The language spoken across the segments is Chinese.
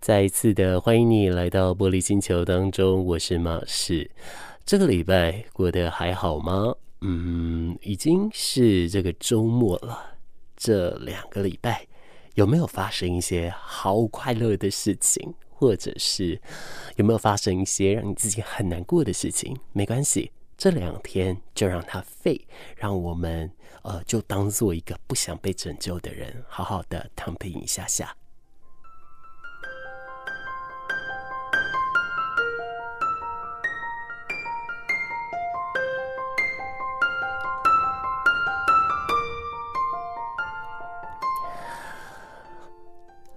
再一次的欢迎你来到玻璃星球当中，我是马士。这个礼拜过得还好吗？嗯，已经是这个周末了。这两个礼拜有没有发生一些好快乐的事情，或者是有没有发生一些让你自己很难过的事情？没关系，这两天就让它废，让我们呃就当做一个不想被拯救的人，好好的躺平一下下。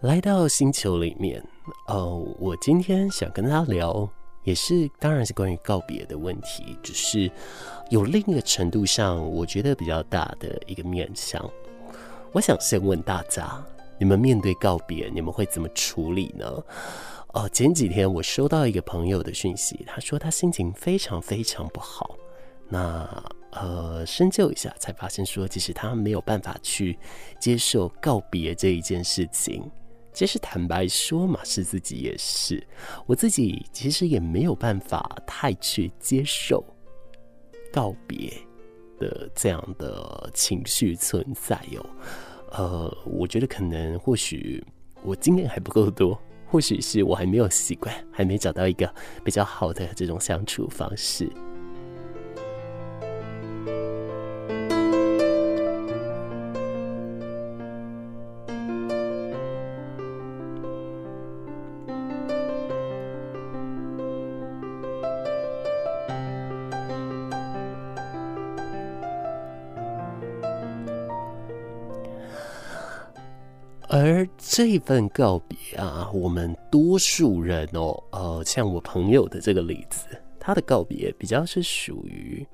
来到星球里面，呃，我今天想跟他聊，也是当然是关于告别的问题，只是有另一个程度上，我觉得比较大的一个面向。我想先问大家，你们面对告别，你们会怎么处理呢？哦、前几天我收到一个朋友的讯息，他说他心情非常非常不好。那呃，深究一下，才发现说，其实他没有办法去接受告别这一件事情。其实坦白说嘛，是自己也是，我自己其实也没有办法太去接受告别的这样的情绪存在哟。呃，我觉得可能或许我经验还不够多，或许是我还没有习惯，还没找到一个比较好的这种相处方式。而这份告别啊，我们多数人哦，呃，像我朋友的这个例子，他的告别比较是属于，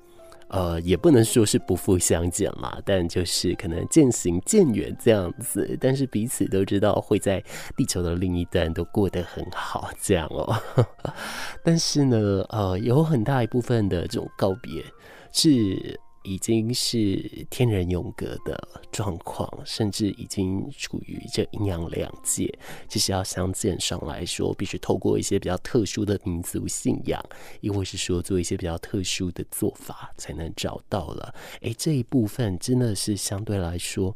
呃，也不能说是不复相见啦，但就是可能渐行渐远这样子。但是彼此都知道会在地球的另一端都过得很好，这样哦。但是呢，呃，有很大一部分的这种告别是。已经是天人永隔的状况，甚至已经处于这阴阳两界。其实要相见上来说，必须透过一些比较特殊的民族信仰，亦或是说做一些比较特殊的做法，才能找到了。诶，这一部分真的是相对来说。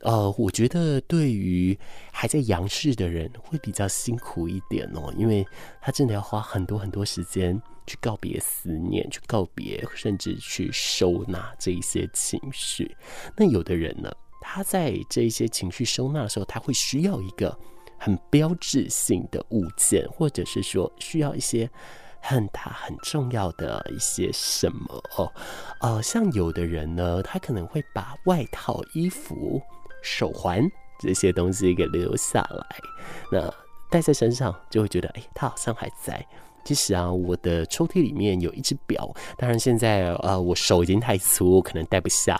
呃，我觉得对于还在阳世的人会比较辛苦一点哦，因为他真的要花很多很多时间去告别思念，去告别，甚至去收纳这一些情绪。那有的人呢，他在这一些情绪收纳的时候，他会需要一个很标志性的物件，或者是说需要一些很大很重要的一些什么哦。呃，像有的人呢，他可能会把外套、衣服。手环这些东西给留下来，那戴在身上就会觉得，哎，它好像还在。其实啊，我的抽屉里面有一只表，当然现在呃，我手已经太粗，我可能戴不下。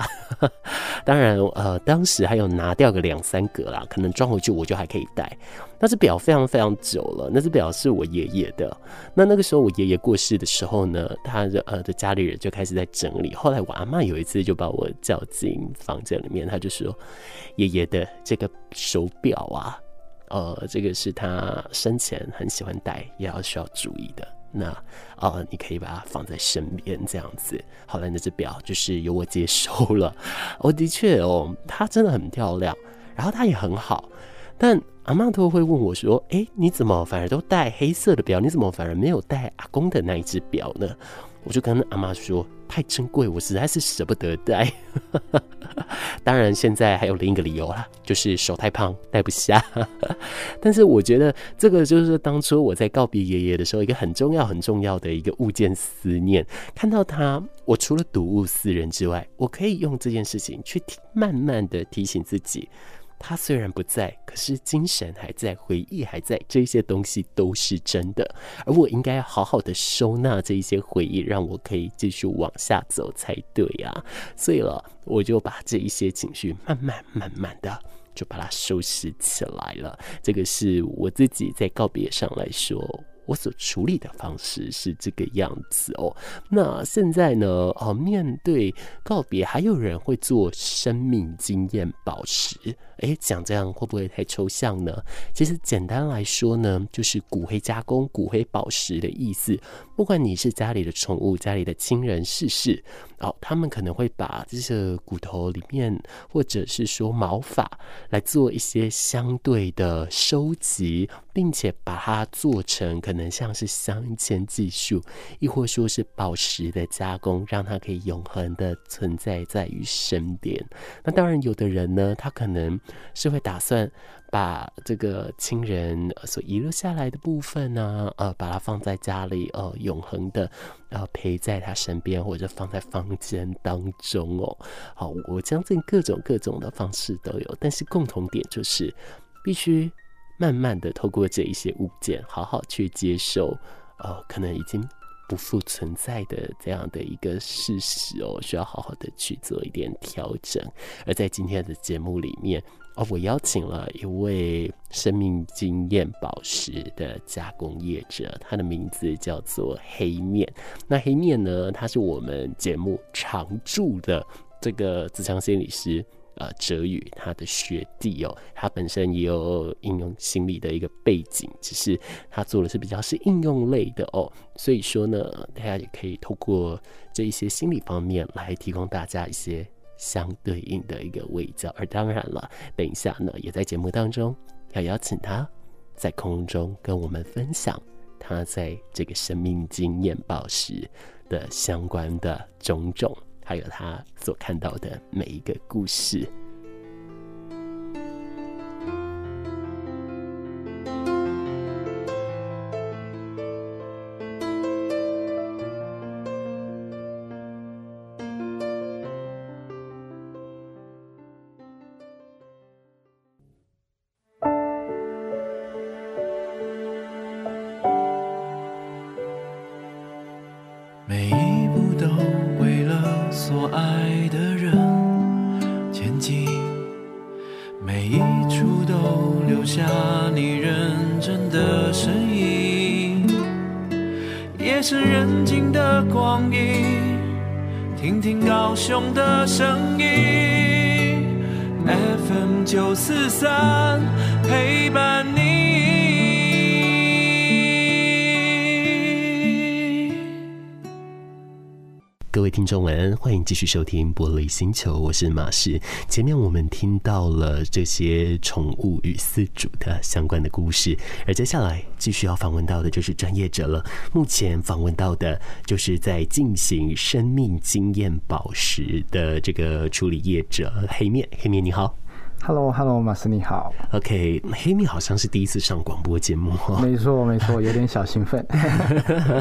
当然呃，当时还有拿掉个两三个啦，可能装回去我就还可以戴。那只表非常非常久了，那只表是我爷爷的。那那个时候我爷爷过世的时候呢，他的呃的家里人就开始在整理。后来我阿嬷有一次就把我叫进房间里面，他就说：“爷爷的这个手表啊。”呃，这个是他生前很喜欢戴，也要需要注意的。那呃，你可以把它放在身边这样子。好了那只表就是由我接收了。我、哦、的确哦，它真的很漂亮，然后它也很好。但阿嬷都会问我说：“哎，你怎么反而都戴黑色的表？你怎么反而没有戴阿公的那一只表呢？”我就跟阿嬷说。太珍贵，我实在是舍不得戴。当然，现在还有另一个理由啦，就是手太胖，戴不下。但是我觉得这个就是当初我在告别爷爷的时候，一个很重要、很重要的一个物件思念。看到他，我除了睹物思人之外，我可以用这件事情去慢慢的提醒自己。他虽然不在，可是精神还在，回忆还在，这些东西都是真的。而我应该要好好的收纳这一些回忆，让我可以继续往下走才对啊。所以了，我就把这一些情绪慢慢慢慢的就把它收拾起来了。这个是我自己在告别上来说，我所处理的方式是这个样子哦。那现在呢？哦，面对告别，还有人会做生命经验宝石。诶，讲这样会不会太抽象呢？其实简单来说呢，就是骨灰加工、骨灰宝石的意思。不管你是家里的宠物、家里的亲人逝世，哦，他们可能会把这些骨头里面，或者是说毛发，来做一些相对的收集，并且把它做成可可能像是镶嵌技术，亦或说是宝石的加工，让它可以永恒的存在在于身边。那当然，有的人呢，他可能是会打算把这个亲人所遗留下来的部分呢，呃，把它放在家里，呃，永恒的呃陪在他身边，或者放在房间当中哦。好，我相信各种各种的方式都有，但是共同点就是必须慢慢的透过这一些物件，好好去接受，呃，可能已经不复存在的这样的一个事实哦，需要好好的去做一点调整。而在今天的节目里面。哦，我邀请了一位生命经验宝石的加工业者，他的名字叫做黑面。那黑面呢，他是我们节目常驻的这个自强心理师，呃，哲宇他的学弟哦。他本身也有应用心理的一个背景，只是他做的是比较是应用类的哦。所以说呢，大家也可以透过这一些心理方面来提供大家一些。相对应的一个卫教，而当然了，等一下呢，也在节目当中要邀请他在空中跟我们分享他在这个生命经验宝石的相关的种种，还有他所看到的每一个故事。各位听众晚安，欢迎继续收听《玻璃星球》，我是马氏。前面我们听到了这些宠物与饲主的相关的故事，而接下来继续要访问到的就是专业者了。目前访问到的就是在进行生命经验宝石的这个处理业者黑面。黑面你好。Hello，Hello，马斯你好。OK，黑米好像是第一次上广播节目。没错，没错，有点小兴奋。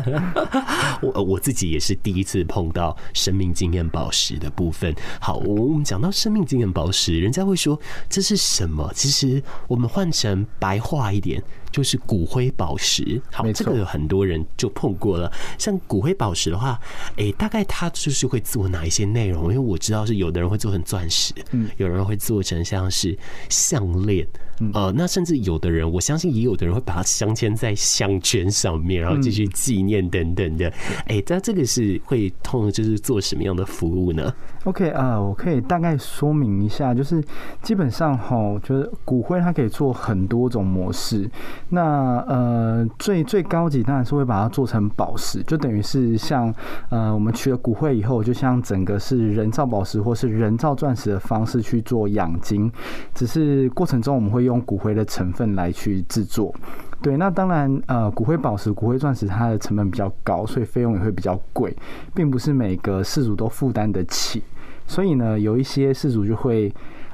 我我自己也是第一次碰到生命经验宝石的部分。好，我们讲到生命经验宝石，人家会说这是什么？其实我们换成白话一点。就是骨灰宝石，好，这个有很多人就碰过了。像骨灰宝石的话，哎、欸，大概它就是会做哪一些内容？因为我知道是有的人会做成钻石，嗯，有人会做成像是项链。呃，那甚至有的人，我相信也有的人会把它镶嵌在项圈上面，然后继续纪念等等的。哎、嗯，那、欸、这个是会通就是做什么样的服务呢？OK 啊、呃，我可以大概说明一下，就是基本上哈，就是骨灰它可以做很多种模式。那呃，最最高级当然是会把它做成宝石，就等于是像呃，我们取了骨灰以后，就像整个是人造宝石或是人造钻石的方式去做养金，只是过程中我们会。用骨灰的成分来去制作，对，那当然，呃，骨灰宝石、骨灰钻石，它的成本比较高，所以费用也会比较贵，并不是每个饲主都负担得起。所以呢，有一些饲主就会，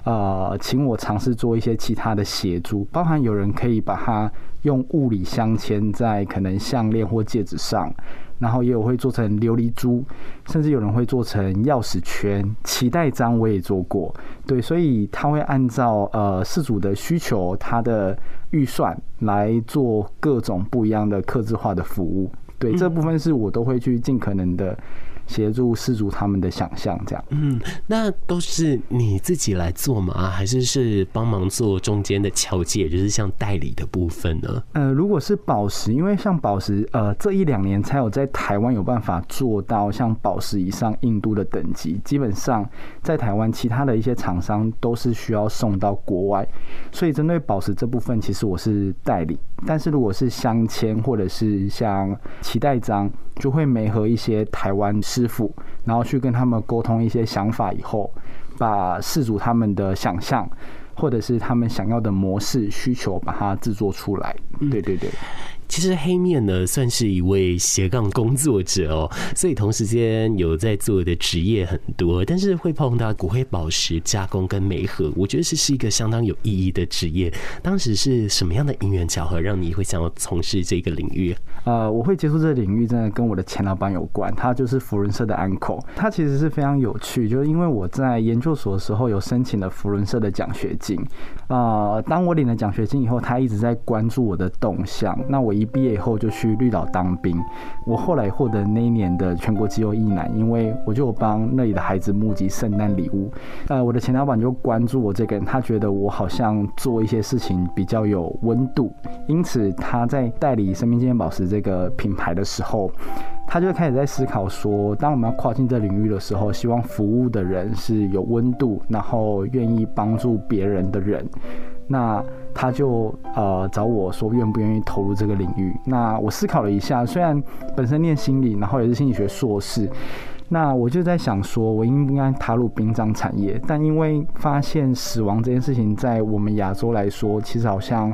呃，请我尝试做一些其他的协助，包含有人可以把它用物理镶嵌在可能项链或戒指上。然后也有会做成琉璃珠，甚至有人会做成钥匙圈、脐带章，我也做过。对，所以他会按照呃事主的需求，他的预算来做各种不一样的客制化的服务。对，这部分是我都会去尽可能的协助失主他们的想象这样。嗯，那都是你自己来做吗？还是是帮忙做中间的桥接，就是像代理的部分呢？呃，如果是宝石，因为像宝石，呃，这一两年才有在台湾有办法做到像宝石以上硬度的等级，基本上在台湾其他的一些厂商都是需要送到国外，所以针对宝石这部分，其实我是代理。但是如果是镶嵌或者是像脐带章，就会没和一些台湾师傅，然后去跟他们沟通一些想法，以后把事主他们的想象或者是他们想要的模式需求，把它制作出来。对对对。其实黑面呢，算是一位斜杠工作者哦，所以同时间有在做的职业很多，但是会碰到骨灰宝石加工跟媒合，我觉得这是一个相当有意义的职业。当时是什么样的因缘巧合，让你会想要从事这个领域？呃，我会接触这个领域，真的跟我的前老板有关，他就是福伦社的 uncle，他其实是非常有趣，就是因为我在研究所的时候有申请了福伦社的奖学金，呃，当我领了奖学金以后，他一直在关注我的动向，那我。一毕业以后就去绿岛当兵，我后来获得那一年的全国自由役男，因为我就帮那里的孩子募集圣诞礼物。呃，我的前老板就关注我这个人，他觉得我好像做一些事情比较有温度，因此他在代理生命纪念宝石这个品牌的时候，他就开始在思考说，当我们要跨进这领域的时候，希望服务的人是有温度，然后愿意帮助别人的人。那他就呃找我说愿不愿意投入这个领域。那我思考了一下，虽然本身念心理，然后也是心理学硕士，那我就在想说，我应不应该踏入殡葬产业？但因为发现死亡这件事情，在我们亚洲来说，其实好像。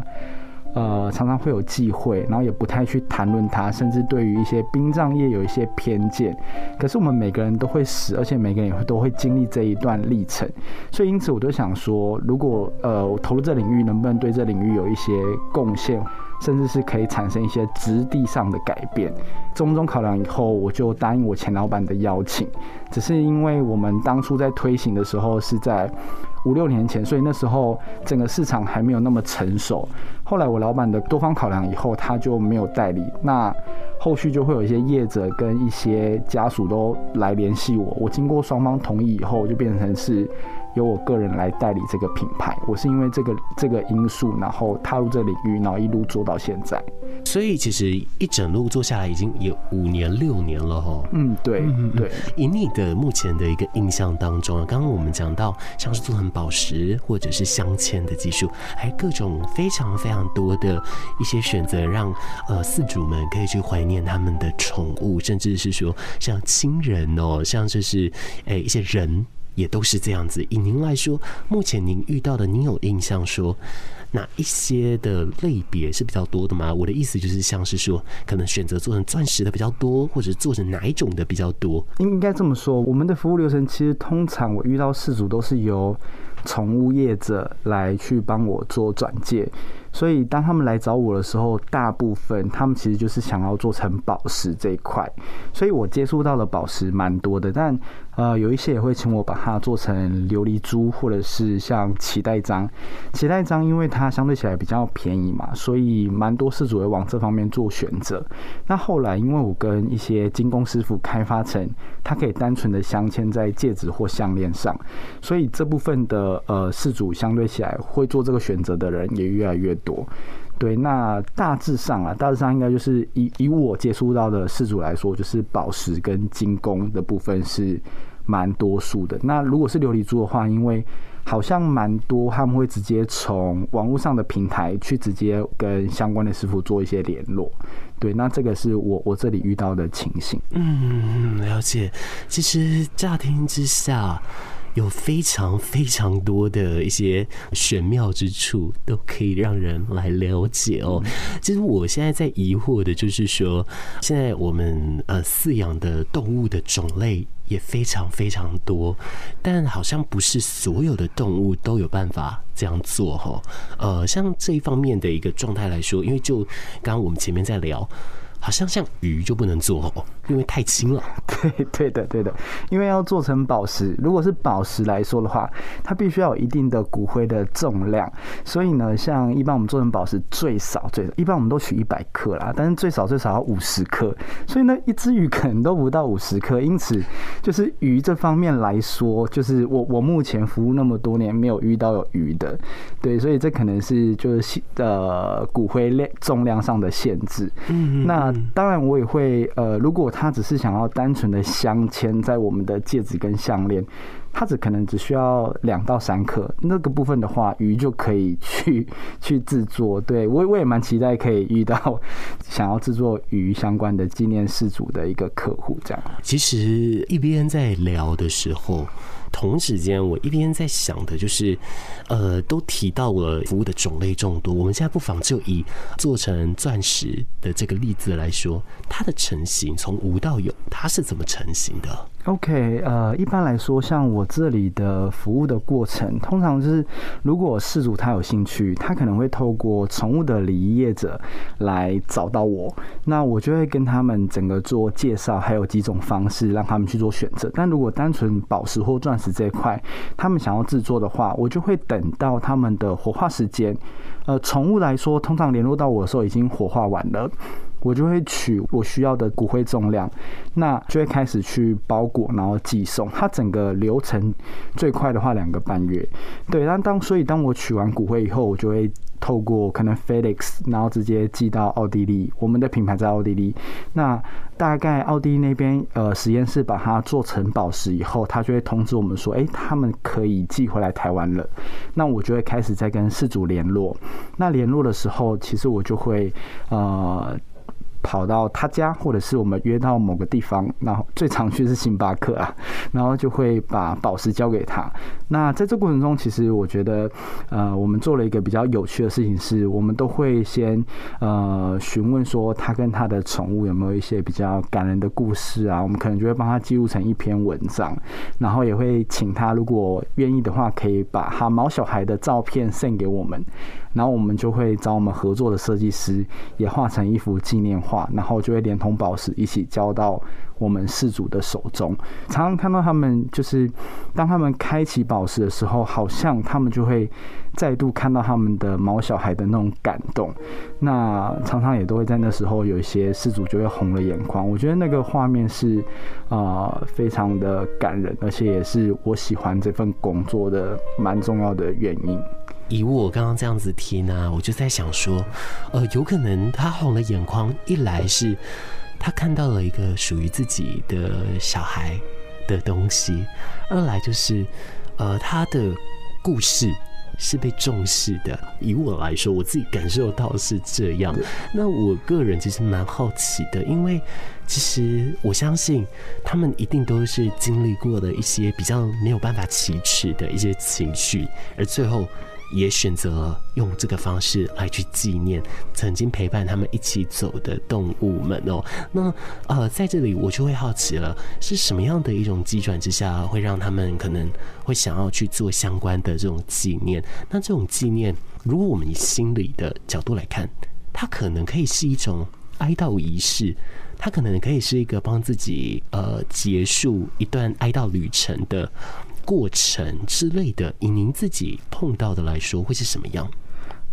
呃，常常会有忌讳，然后也不太去谈论它，甚至对于一些殡葬业有一些偏见。可是我们每个人都会死，而且每个人也都会经历这一段历程。所以因此，我就想说，如果呃我投入这领域，能不能对这领域有一些贡献，甚至是可以产生一些质地上的改变？种种考量以后，我就答应我前老板的邀请。只是因为我们当初在推行的时候是在五六年前，所以那时候整个市场还没有那么成熟。后来我老板的多方考量以后，他就没有代理。那后续就会有一些业者跟一些家属都来联系我。我经过双方同意以后，就变成是。由我个人来代理这个品牌，我是因为这个这个因素，然后踏入这个领域，然后一路做到现在。所以其实一整路做下来已经有五年六年了哈。嗯，对，嗯对。以你的目前的一个印象当中啊，刚刚我们讲到像是做成宝石或者是镶嵌的技术，还各种非常非常多的一些选择，让呃饲主们可以去怀念他们的宠物，甚至是说像亲人哦，像就是诶一些人。也都是这样子。以您来说，目前您遇到的，您有印象说哪一些的类别是比较多的吗？我的意思就是，像是说，可能选择做成钻石的比较多，或者做成哪一种的比较多？应该这么说，我们的服务流程其实通常我遇到事主都是由宠物业者来去帮我做转介。所以当他们来找我的时候，大部分他们其实就是想要做成宝石这一块，所以我接触到的宝石蛮多的，但呃有一些也会请我把它做成琉璃珠，或者是像脐带章。脐带章因为它相对起来比较便宜嘛，所以蛮多事主会往这方面做选择。那后来因为我跟一些精工师傅开发成，它可以单纯的镶嵌在戒指或项链上，所以这部分的呃事主相对起来会做这个选择的人也越来越多。对，那大致上啊，大致上应该就是以以我接触到的饲主来说，就是宝石跟精工的部分是蛮多数的。那如果是琉璃珠的话，因为好像蛮多他们会直接从网络上的平台去直接跟相关的师傅做一些联络。对，那这个是我我这里遇到的情形。嗯，了解。其实乍听之下。有非常非常多的一些玄妙之处，都可以让人来了解哦。其实我现在在疑惑的就是说，现在我们呃饲养的动物的种类也非常非常多，但好像不是所有的动物都有办法这样做哈。呃，像这一方面的一个状态来说，因为就刚刚我们前面在聊。好像像鱼就不能做哦，因为太轻了。对对的对的，因为要做成宝石，如果是宝石来说的话，它必须要有一定的骨灰的重量。所以呢，像一般我们做成宝石最少最少，一般我们都取一百克啦，但是最少最少要五十克。所以呢，一只鱼可能都不到五十克。因此，就是鱼这方面来说，就是我我目前服务那么多年，没有遇到有鱼的。对，所以这可能是就是呃骨灰量重量上的限制。嗯，那当然我也会呃，如果他只是想要单纯的镶嵌在我们的戒指跟项链。他只可能只需要两到三克，那个部分的话，鱼就可以去去制作。对，我我也蛮期待可以遇到想要制作鱼相关的纪念事主的一个客户，这样。其实一边在聊的时候。同时间，我一边在想的就是，呃，都提到了服务的种类众多。我们现在不妨就以做成钻石的这个例子来说，它的成型从无到有，它是怎么成型的？OK，呃，一般来说，像我这里的服务的过程，通常是如果事主他有兴趣，他可能会透过宠物的礼仪业者来找到我，那我就会跟他们整个做介绍，还有几种方式让他们去做选择。但如果单纯宝石或钻石，这一块，他们想要制作的话，我就会等到他们的火化时间。呃，宠物来说，通常联络到我的时候已经火化完了，我就会取我需要的骨灰重量，那就会开始去包裹，然后寄送。它整个流程最快的话两个半月。对，但当所以当我取完骨灰以后，我就会。透过可能 FedEx，然后直接寄到奥地利，我们的品牌在奥地利。那大概奥地利那边呃实验室把它做成宝石以后，他就会通知我们说，哎，他们可以寄回来台湾了。那我就会开始在跟事主联络。那联络的时候，其实我就会呃。跑到他家，或者是我们约到某个地方，然后最常去是星巴克啊，然后就会把宝石交给他。那在这过程中，其实我觉得，呃，我们做了一个比较有趣的事情，是我们都会先呃询问说他跟他的宠物有没有一些比较感人的故事啊，我们可能就会帮他记录成一篇文章，然后也会请他如果愿意的话，可以把他毛小孩的照片送给我们。然后我们就会找我们合作的设计师，也画成一幅纪念画，然后就会连同宝石一起交到我们事主的手中。常常看到他们，就是当他们开启宝石的时候，好像他们就会再度看到他们的毛小孩的那种感动。那常常也都会在那时候有一些事主就会红了眼眶。我觉得那个画面是啊、非常的感人，而且也是我喜欢这份工作的蛮重要的原因。以我刚刚这样子听呢，我就在想说，呃，有可能他红了眼眶，一来是他看到了一个属于自己的小孩的东西，二来就是，呃，他的故事是被重视的。以我来说，我自己感受到是这样。那我个人其实蛮好奇的，因为其实我相信他们一定都是经历过的一些比较没有办法启齿的一些情绪，而最后。也选择用这个方式来去纪念曾经陪伴他们一起走的动物们哦。那呃，在这里我就会好奇了，是什么样的一种机转之下，会让他们可能会想要去做相关的这种纪念？那这种纪念，如果我们以心理的角度来看，它可能可以是一种哀悼仪式，它可能可以是一个帮自己呃结束一段哀悼旅程的。过程之类的，以您自己碰到的来说，会是什么样？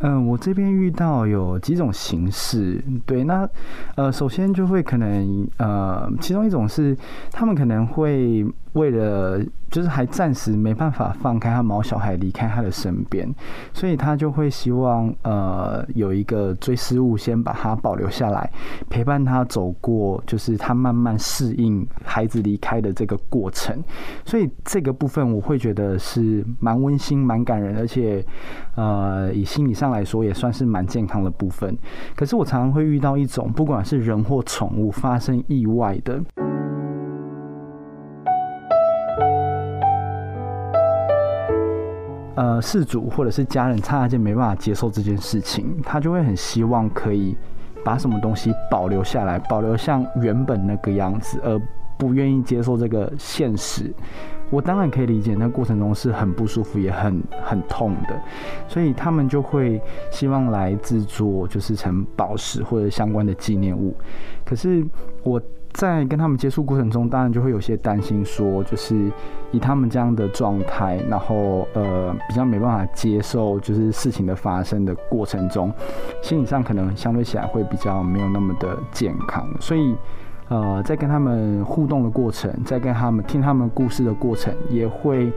嗯，我这边遇到有几种形式，对，那呃，首先就会可能呃，其中一种是他们可能会为了就是还暂时没办法放开他毛小孩离开他的身边，所以他就会希望呃有一个追思物先把它保留下来，陪伴他走过就是他慢慢适应孩子离开的这个过程，所以这个部分我会觉得是蛮温馨、蛮感人，而且呃以心理上。来说也算是蛮健康的部分，可是我常常会遇到一种，不管是人或宠物发生意外的，呃，事主或者是家人，差一件没办法接受这件事情，他就会很希望可以把什么东西保留下来，保留像原本那个样子，而不愿意接受这个现实。我当然可以理解，那过程中是很不舒服，也很很痛的，所以他们就会希望来制作，就是成宝石或者相关的纪念物。可是我在跟他们接触过程中，当然就会有些担心，说就是以他们这样的状态，然后呃比较没办法接受，就是事情的发生的过程中，心理上可能相对起来会比较没有那么的健康，所以。呃，在跟他们互动的过程，在跟他们听他们故事的过程，也会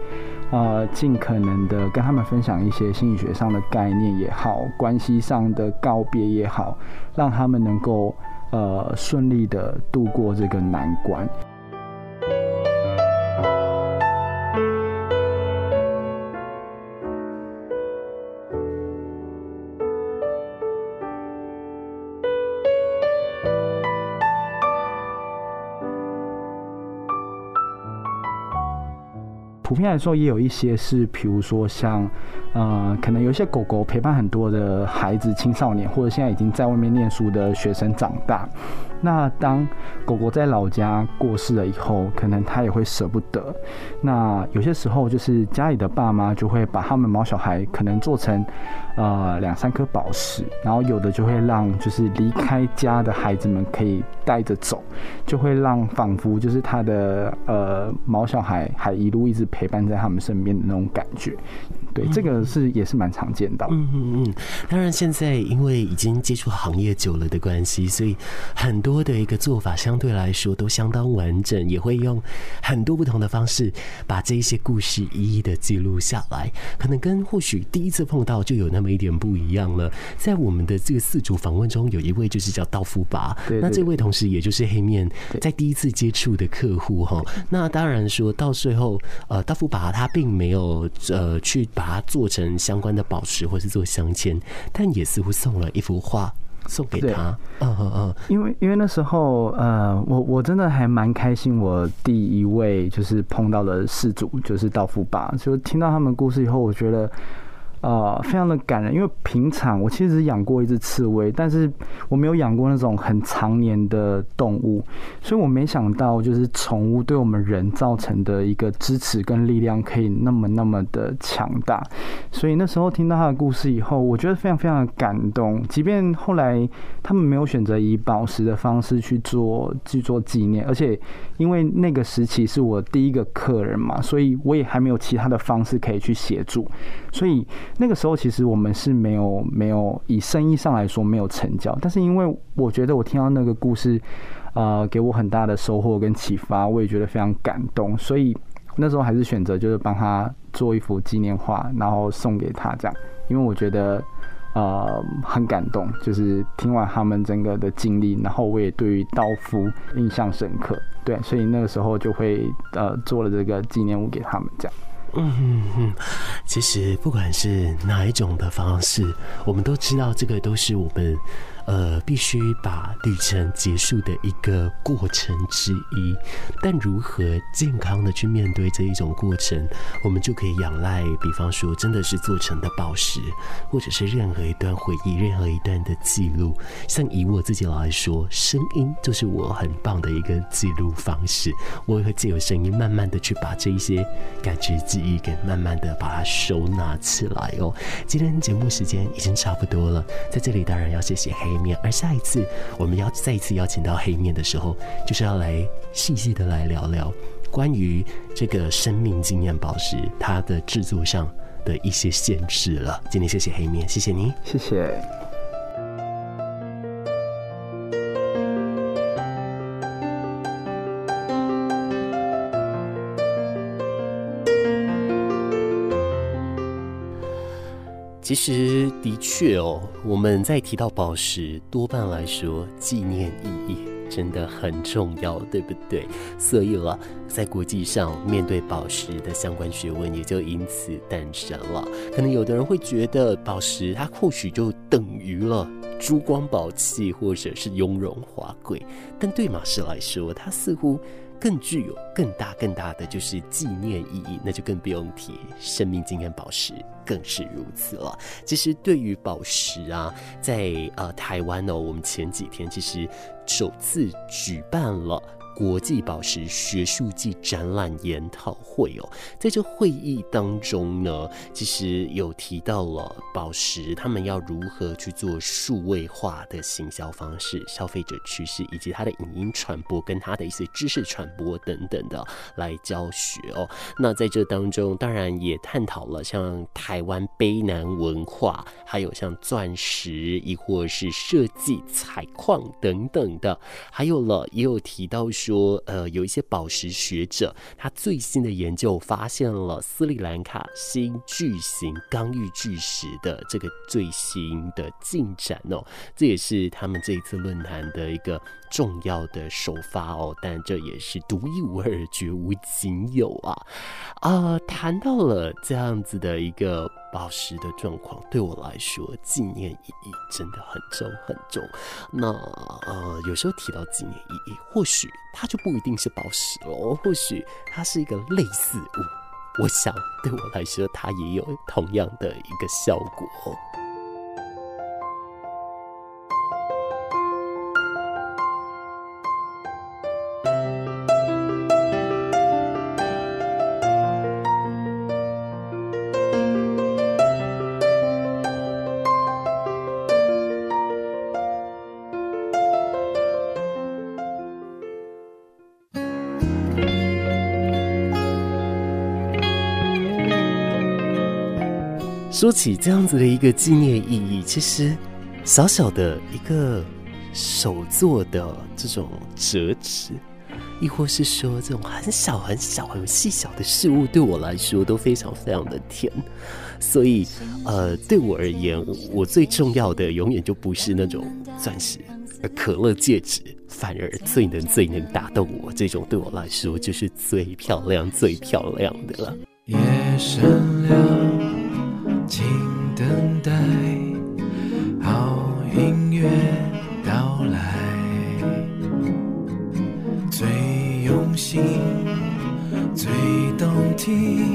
呃尽可能的跟他们分享一些心理学上的概念也好，关系上的告别也好，让他们能够呃顺利的度过这个难关。普遍来说，也有一些是，比如说像，呃，可能有一些狗狗陪伴很多的孩子、青少年，或者现在已经在外面念书的学生长大。那当狗狗在老家过世了以后，可能他也会舍不得。那有些时候，就是家里的爸妈就会把他们毛小孩可能做成，呃，两三颗宝石，然后有的就会让就是离开家的孩子们可以带着走，就会让仿佛就是他的呃毛小孩还一路一直陪伴在他们身边的那种感觉。对，这个是也是蛮常见到的。嗯嗯嗯。当然，现在因为已经接触行业久了的关系，所以很多的一个做法相对来说都相当完整，也会用很多不同的方式把这一些故事一一的记录下来。可能跟或许第一次碰到就有那么一点不一样了。在我们的这个四组访问中，有一位就是叫道夫拔，那这位同时也就是黑面在第一次接触的客户哈。那当然说到最后，呃，道夫拔他并没有呃去把。把它做成相关的宝石，或是做镶嵌，但也似乎送了一幅画送给他。嗯嗯嗯，因为因为那时候，呃，我我真的还蛮开心。我第一位就是碰到的事主就是道夫爸，就听到他们故事以后，我觉得。呃，非常的感人，因为平常我其实养过一只刺猬，但是我没有养过那种很长年的动物，所以我没想到就是宠物对我们人造成的一个支持跟力量可以那么那么的强大，所以那时候听到他的故事以后，我觉得非常非常的感动。即便后来他们没有选择以宝石的方式去做去做纪念，而且因为那个时期是我第一个客人嘛，所以我也还没有其他的方式可以去协助，所以。那个时候其实我们是没有没有以生意上来说没有成交，但是因为我觉得我听到那个故事，呃，给我很大的收获跟启发，我也觉得非常感动，所以那时候还是选择就是帮他做一幅纪念画，然后送给他这样，因为我觉得呃很感动，就是听完他们整个的经历，然后我也对于道夫印象深刻，对，所以那个时候就会呃做了这个纪念物给他们这样。嗯嗯嗯，其实不管是哪一种的方式，我们都知道这个都是我们。呃，必须把旅程结束的一个过程之一，但如何健康的去面对这一种过程，我们就可以仰赖，比方说，真的是做成的宝石，或者是任何一段回忆，任何一段的记录。像以我自己来说，声音就是我很棒的一个记录方式。我也会借由声音，慢慢的去把这一些感觉记忆给慢慢的把它收纳起来哦。今天节目时间已经差不多了，在这里当然要谢谢黑。面，而下一次我们要再一次邀请到黑面的时候，就是要来细细的来聊聊关于这个生命经验宝石它的制作上的一些限制了。今天谢谢黑面，谢谢你，谢谢。其实的确哦，我们在提到宝石，多半来说纪念意义真的很重要，对不对？所以了，在国际上面对宝石的相关学问也就因此诞生了。可能有的人会觉得宝石它或许就等于了珠光宝气或者是雍容华贵，但对马氏来说，它似乎。更具有更大更大的就是纪念意义，那就更不用提生命经验宝石更是如此了。其实对于宝石啊，在呃台湾呢、我们前几天其实首次举办了国际宝石学术暨展览研讨会哦。在这会议当中呢，其实有提到了宝石他们要如何去做数位化的行销方式、消费者趋势以及它的影音传播跟它的一些知识传播等等的来教学哦。那在这当中，当然也探讨了像台湾卑南文化，还有像钻石，亦或是设计、采矿等等的，还有了也有提到说，呃，有一些宝石学者，他最新的研究发现了斯里兰卡新巨型刚玉巨石的这个最新的进展哦，这也是他们这一次论坛的一个重要的首发哦，但这也是独一无二、绝无仅有啊！啊、谈到了这样子的一个宝石的状况，对我来说，纪念意义真的很重很重。那呃，有时候提到纪念意义，或许它就不一定是宝石哦，或许它是一个类似物。我想对我来说，它也有同样的一个效果。说起这样子的一个纪念意义，其实小小的一个手做的这种折纸，亦或是说这种很小很小很细小的事物，对我来说都非常非常的甜。所以，呃，对我而言，我最重要的永远就不是那种钻石，而可乐戒指反而最能最能打动我。这种对我来说就是最漂亮最漂亮的了。夜深了。请等待好音乐到来，最用心、最动听，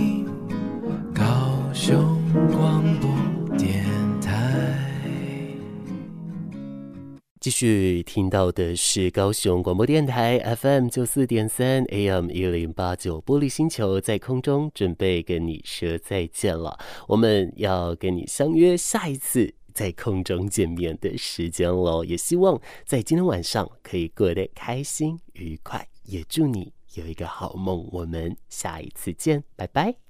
继续听到的是高雄广播电台 FM 九四点三 AM 一零八九玻璃星球在空中准备跟你说再见了，我们要跟你相约下一次在空中见面的时间喽，也希望在今天晚上可以过得开心愉快，也祝你有一个好梦，我们下一次见，拜拜。